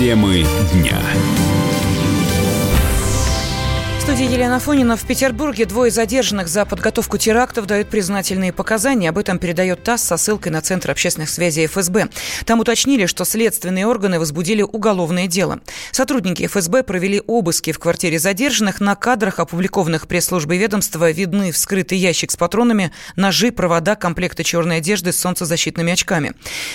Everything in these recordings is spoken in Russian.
Темы дня студии Елена Фонина. В Петербурге двое задержанных за подготовку терактов дают признательные показания. Об этом передает ТАСС со ссылкой на Центр общественных связей ФСБ. Там уточнили, что следственные органы возбудили уголовное дело. Сотрудники ФСБ провели обыски в квартире задержанных. На кадрах, опубликованных пресс-службой ведомства, видны вскрытый ящик с патронами, ножи, провода, комплекты черной одежды с солнцезащитными очками.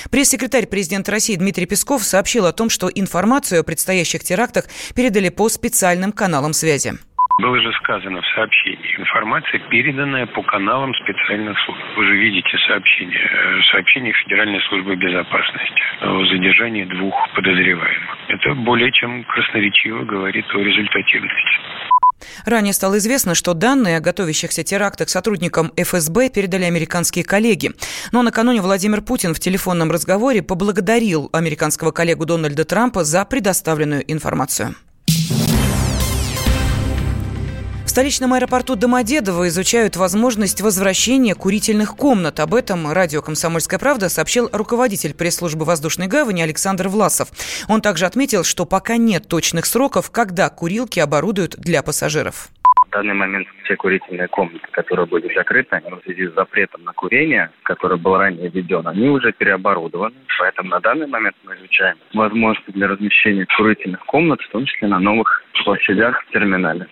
Пресс-секретарь президента России Дмитрий Песков сообщил о том, что информацию о предстоящих терактах передали по специальным каналам связи. Было же сказано в сообщении. Информация, переданная по каналам специальных служб. Вы же видите сообщение. Э, сообщение Федеральной службы безопасности о задержании двух подозреваемых. Это более чем красноречиво говорит о результативности. Ранее стало известно, что данные о готовящихся терактах сотрудникам ФСБ передали американские коллеги. Но накануне Владимир Путин в телефонном разговоре поблагодарил американского коллегу Дональда Трампа за предоставленную информацию столичном аэропорту Домодедово изучают возможность возвращения курительных комнат. Об этом радио «Комсомольская правда» сообщил руководитель пресс-службы воздушной гавани Александр Власов. Он также отметил, что пока нет точных сроков, когда курилки оборудуют для пассажиров В данный момент все курительные комнаты, которые были закрыты, они в связи с запретом на курение, который был ранее введен, они уже переоборудованы. Поэтому на данный момент мы изучаем возможности для размещения курительных комнат, в том числе на новых площадях в терминале.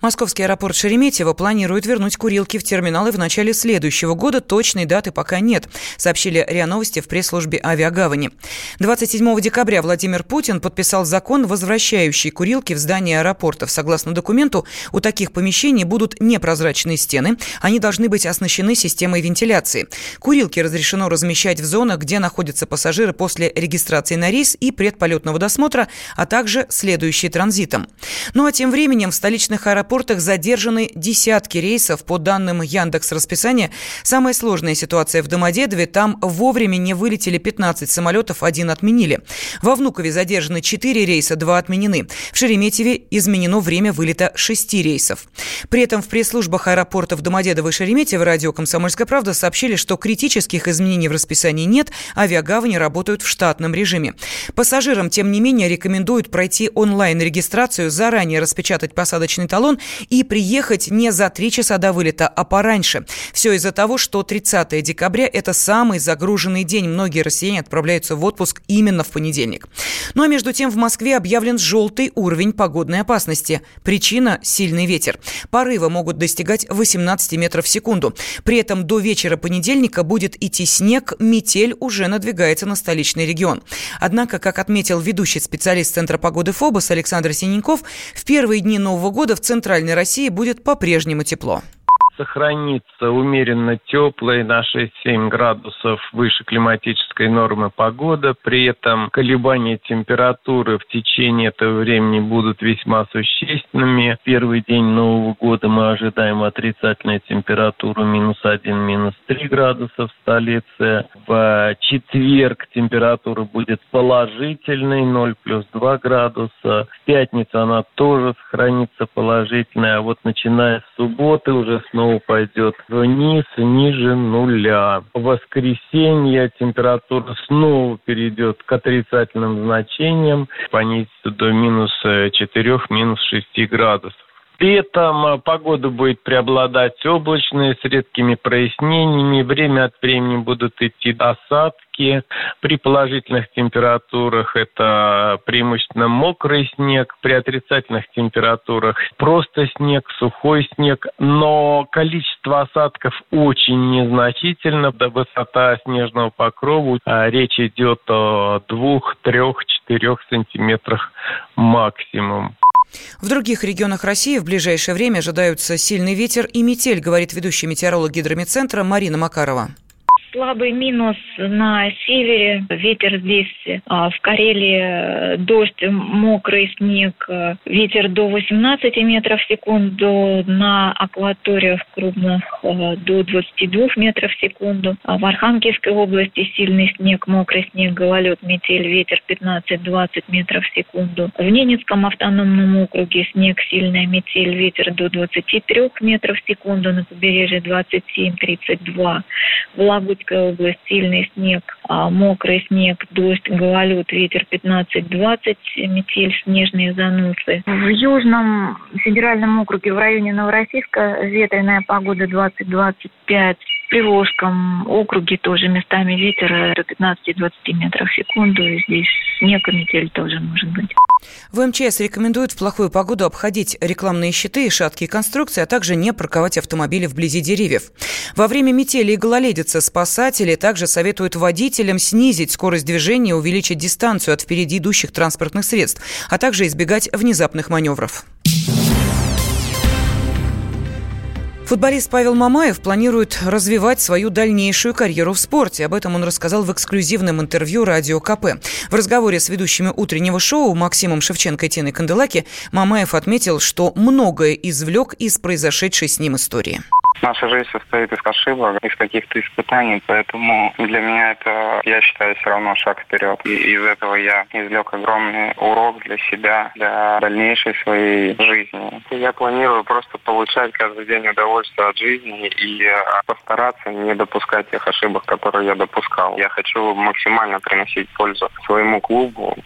Московский аэропорт Шереметьево планирует вернуть курилки в терминалы в начале следующего года. Точной даты пока нет, сообщили РИА Новости в пресс-службе авиагавани. 27 декабря Владимир Путин подписал закон, возвращающий курилки в здание аэропортов. Согласно документу, у таких помещений будут непрозрачные стены. Они должны быть оснащены системой вентиляции. Курилки разрешено размещать в зонах, где находятся пассажиры после регистрации на рейс и предполетного досмотра, а также следующие транзитом. Ну а тем временем в столичных международных аэропортах задержаны десятки рейсов. По данным Яндекс расписания, самая сложная ситуация в Домодедове. Там вовремя не вылетели 15 самолетов, один отменили. Во Внукове задержаны 4 рейса, 2 отменены. В Шереметьеве изменено время вылета 6 рейсов. При этом в пресс-службах аэропортов Домодедово и Шереметьево радио «Комсомольская правда» сообщили, что критических изменений в расписании нет, авиагавани работают в штатном режиме. Пассажирам, тем не менее, рекомендуют пройти онлайн-регистрацию, заранее распечатать посадочный талон и приехать не за три часа до вылета, а пораньше. Все из-за того, что 30 декабря – это самый загруженный день. Многие россияне отправляются в отпуск именно в понедельник. Ну а между тем в Москве объявлен желтый уровень погодной опасности. Причина – сильный ветер. Порывы могут достигать 18 метров в секунду. При этом до вечера понедельника будет идти снег, метель уже надвигается на столичный регион. Однако, как отметил ведущий специалист Центра погоды ФОБОС Александр Синенков, в первые дни Нового года в Центральной России будет по-прежнему тепло сохранится умеренно теплая на 6-7 градусов выше климатической нормы погода. При этом колебания температуры в течение этого времени будут весьма существенными. Первый день Нового года мы ожидаем отрицательную температуру минус 1, минус 3 градуса в столице. В четверг температура будет положительной, 0 плюс 2 градуса. В пятницу она тоже сохранится положительной, а вот начиная с субботы уже снова снова пойдет вниз, ниже нуля. В воскресенье температура снова перейдет к отрицательным значениям, понизится до минус 4, минус 6 градусов. Этом э, погода будет преобладать облачная, с редкими прояснениями. Время от времени будут идти осадки. При положительных температурах это преимущественно мокрый снег. При отрицательных температурах просто снег, сухой снег. Но количество осадков очень незначительно. До высота снежного покрова а речь идет о двух, трех, четырех сантиметрах максимум. В других регионах России в ближайшее время ожидаются сильный ветер и метель, говорит ведущий метеоролог гидромедцентра Марина Макарова слабый минус на севере. Ветер здесь а, в Карелии дождь, мокрый снег. Ветер до 18 метров в секунду. На акваториях крупных а, до 22 метров в секунду. А в Архангельской области сильный снег, мокрый снег, гололед, метель, ветер 15-20 метров в секунду. В Ненецком автономном округе снег, сильная метель, ветер до 23 метров в секунду. На побережье 27-32. В Московская область сильный снег, а мокрый снег, дождь, гололед, ветер 15-20, метель, снежные заносы. В Южном федеральном округе в районе Новороссийска ветреная погода 20-25. Приволжском округе тоже местами ветер до 15-20 метров в секунду. И здесь снег и метель тоже может быть. В МЧС рекомендуют в плохую погоду обходить рекламные щиты и шаткие конструкции, а также не парковать автомобили вблизи деревьев. Во время метели и гололедицы спасатели также советуют водителям снизить скорость движения, увеличить дистанцию от впереди идущих транспортных средств, а также избегать внезапных маневров. Футболист Павел Мамаев планирует развивать свою дальнейшую карьеру в спорте. Об этом он рассказал в эксклюзивном интервью «Радио КП». В разговоре с ведущими утреннего шоу Максимом Шевченко и Тиной Канделаки Мамаев отметил, что многое извлек из произошедшей с ним истории. Наша жизнь состоит из ошибок, из каких-то испытаний, поэтому для меня это, я считаю, все равно шаг вперед. И из этого я извлек огромный урок для себя, для дальнейшей своей жизни. Я планирую просто получать каждый день удовольствие от жизни и э, постараться не допускать тех ошибок, которые я допускал. Я хочу максимально приносить пользу своему клубу.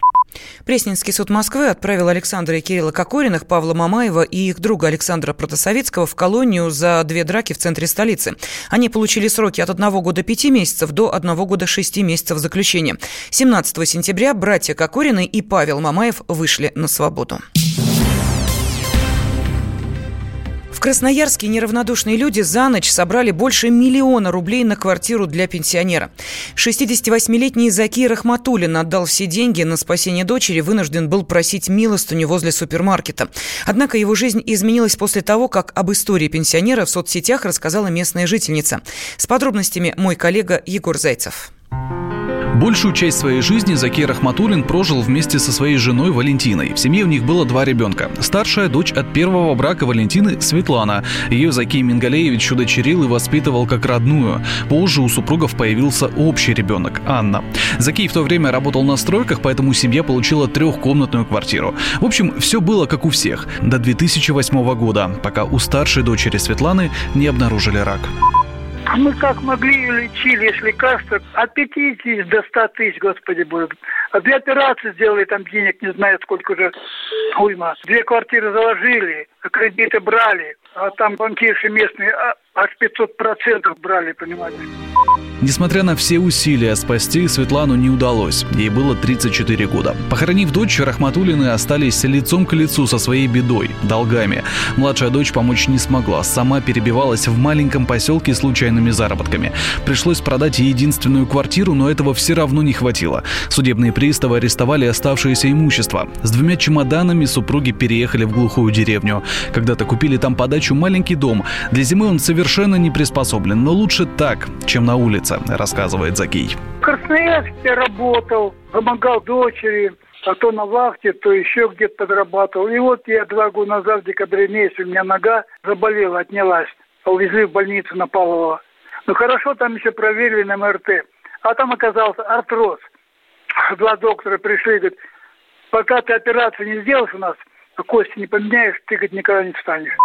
Пресненский суд Москвы отправил Александра и Кирилла Кокориных, Павла Мамаева и их друга Александра Протасовицкого в колонию за две драки в центре столицы. Они получили сроки от одного года пяти месяцев до одного года шести месяцев заключения. 17 сентября братья Кокорины и Павел Мамаев вышли на свободу. Красноярске неравнодушные люди за ночь собрали больше миллиона рублей на квартиру для пенсионера. 68-летний Заки Рахматуллин отдал все деньги на спасение дочери, вынужден был просить милостыню возле супермаркета. Однако его жизнь изменилась после того, как об истории пенсионера в соцсетях рассказала местная жительница. С подробностями мой коллега Егор Зайцев. Большую часть своей жизни Закир Рахматуллин прожил вместе со своей женой Валентиной. В семье у них было два ребенка. Старшая дочь от первого брака Валентины Светлана. Ее Закий Мингалеевич удочерил и воспитывал как родную. Позже у супругов появился общий ребенок Анна. Закий в то время работал на стройках, поэтому семья получила трехкомнатную квартиру. В общем, все было как у всех. До 2008 года, пока у старшей дочери Светланы не обнаружили рак. А мы как могли лечили, если лекарства от 50 до 100 тысяч, господи, будут. А две операции сделали, там денег не знаю сколько уже, уйма. Две квартиры заложили, кредиты брали, а там банкирши местные а, аж 500 процентов брали, понимаете. Несмотря на все усилия спасти Светлану не удалось. Ей было 34 года. Похоронив дочь, Рахматуллины остались лицом к лицу со своей бедой, долгами. Младшая дочь помочь не смогла, сама перебивалась в маленьком поселке случайными заработками. Пришлось продать единственную квартиру, но этого все равно не хватило. Судебные приставы арестовали оставшееся имущество. С двумя чемоданами супруги переехали в глухую деревню. Когда-то купили там подачу маленький дом. Для зимы он совершенно не приспособлен, но лучше так, чем на улице улица, рассказывает Закий. В Красноярске работал, помогал дочери, а то на вахте, то еще где-то подрабатывал. И вот я два года назад, в декабре месяце, у меня нога заболела, отнялась. Увезли в больницу на Павлова. Ну хорошо, там еще проверили на МРТ. А там оказался артроз. Два доктора пришли, говорят, пока ты операцию не сделаешь у нас, кости не поменяешь, ты, говорит, никогда не встанешь.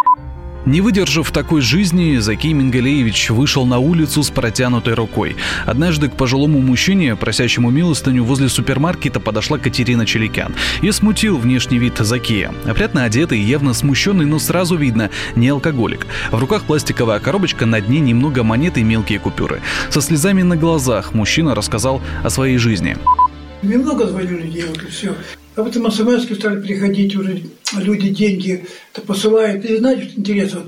Не выдержав такой жизни, Закий Мингалеевич вышел на улицу с протянутой рукой. Однажды к пожилому мужчине, просящему милостыню, возле супермаркета подошла Катерина Челикян. И смутил внешний вид Закия. Опрятно одетый, явно смущенный, но сразу видно, не алкоголик. В руках пластиковая коробочка, на дне немного монет и мелкие купюры. Со слезами на глазах мужчина рассказал о своей жизни. Немного звоню людей, вот и все. А потом смс стали приходить уже, люди деньги -то посылают. И знаете, что интересно?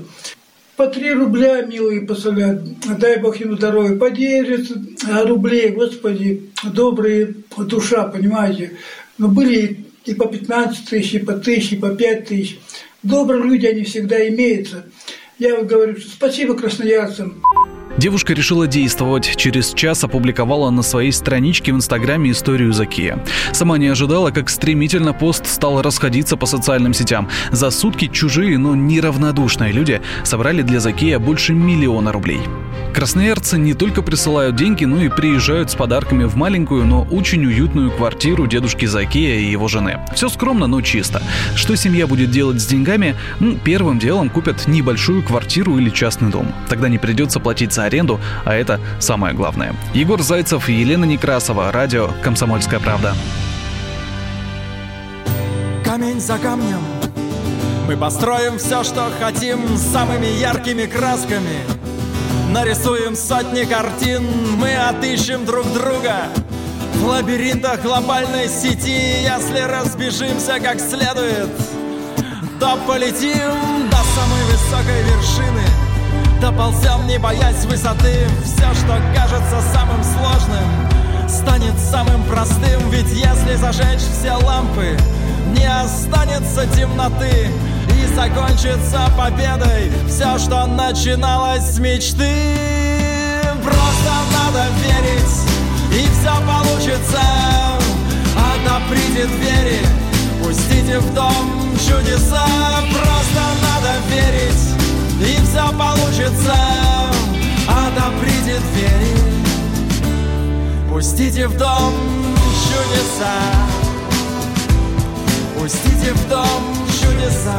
По три рубля, милые, посылают. Дай Бог ему здоровья. По 10 рублей, господи, добрые душа, понимаете. Но были и по 15 тысяч, и по тысяче, и по 5 тысяч. Добрые люди, они всегда имеются. Я вот говорю, что спасибо красноярцам. Девушка решила действовать. Через час опубликовала на своей страничке в Инстаграме историю Закия. Сама не ожидала, как стремительно пост стал расходиться по социальным сетям. За сутки чужие, но неравнодушные люди собрали для Закия больше миллиона рублей. Красноярцы не только присылают деньги, но и приезжают с подарками в маленькую, но очень уютную квартиру дедушки Закия и его жены. Все скромно, но чисто. Что семья будет делать с деньгами? Ну, первым делом купят небольшую квартиру или частный дом. Тогда не придется платить за аренду, а это самое главное. Егор Зайцев, Елена Некрасова, радио «Комсомольская правда». Камень за камнем мы построим все, что хотим самыми яркими красками. Нарисуем сотни картин, мы отыщем друг друга. В лабиринтах глобальной сети, если разбежимся как следует, то полетим до самой высокой вершины. Доползем, не боясь высоты, все, что кажется самым сложным, станет самым простым, ведь если зажечь все лампы, не останется темноты и закончится победой все, что начиналось с мечты. Просто надо верить, и все получится. Отоприте двери, пустите в дом чудеса. Просто надо верить, и все получится. Отоприте двери, пустите в дом чудеса. Пустите в дом чудеса.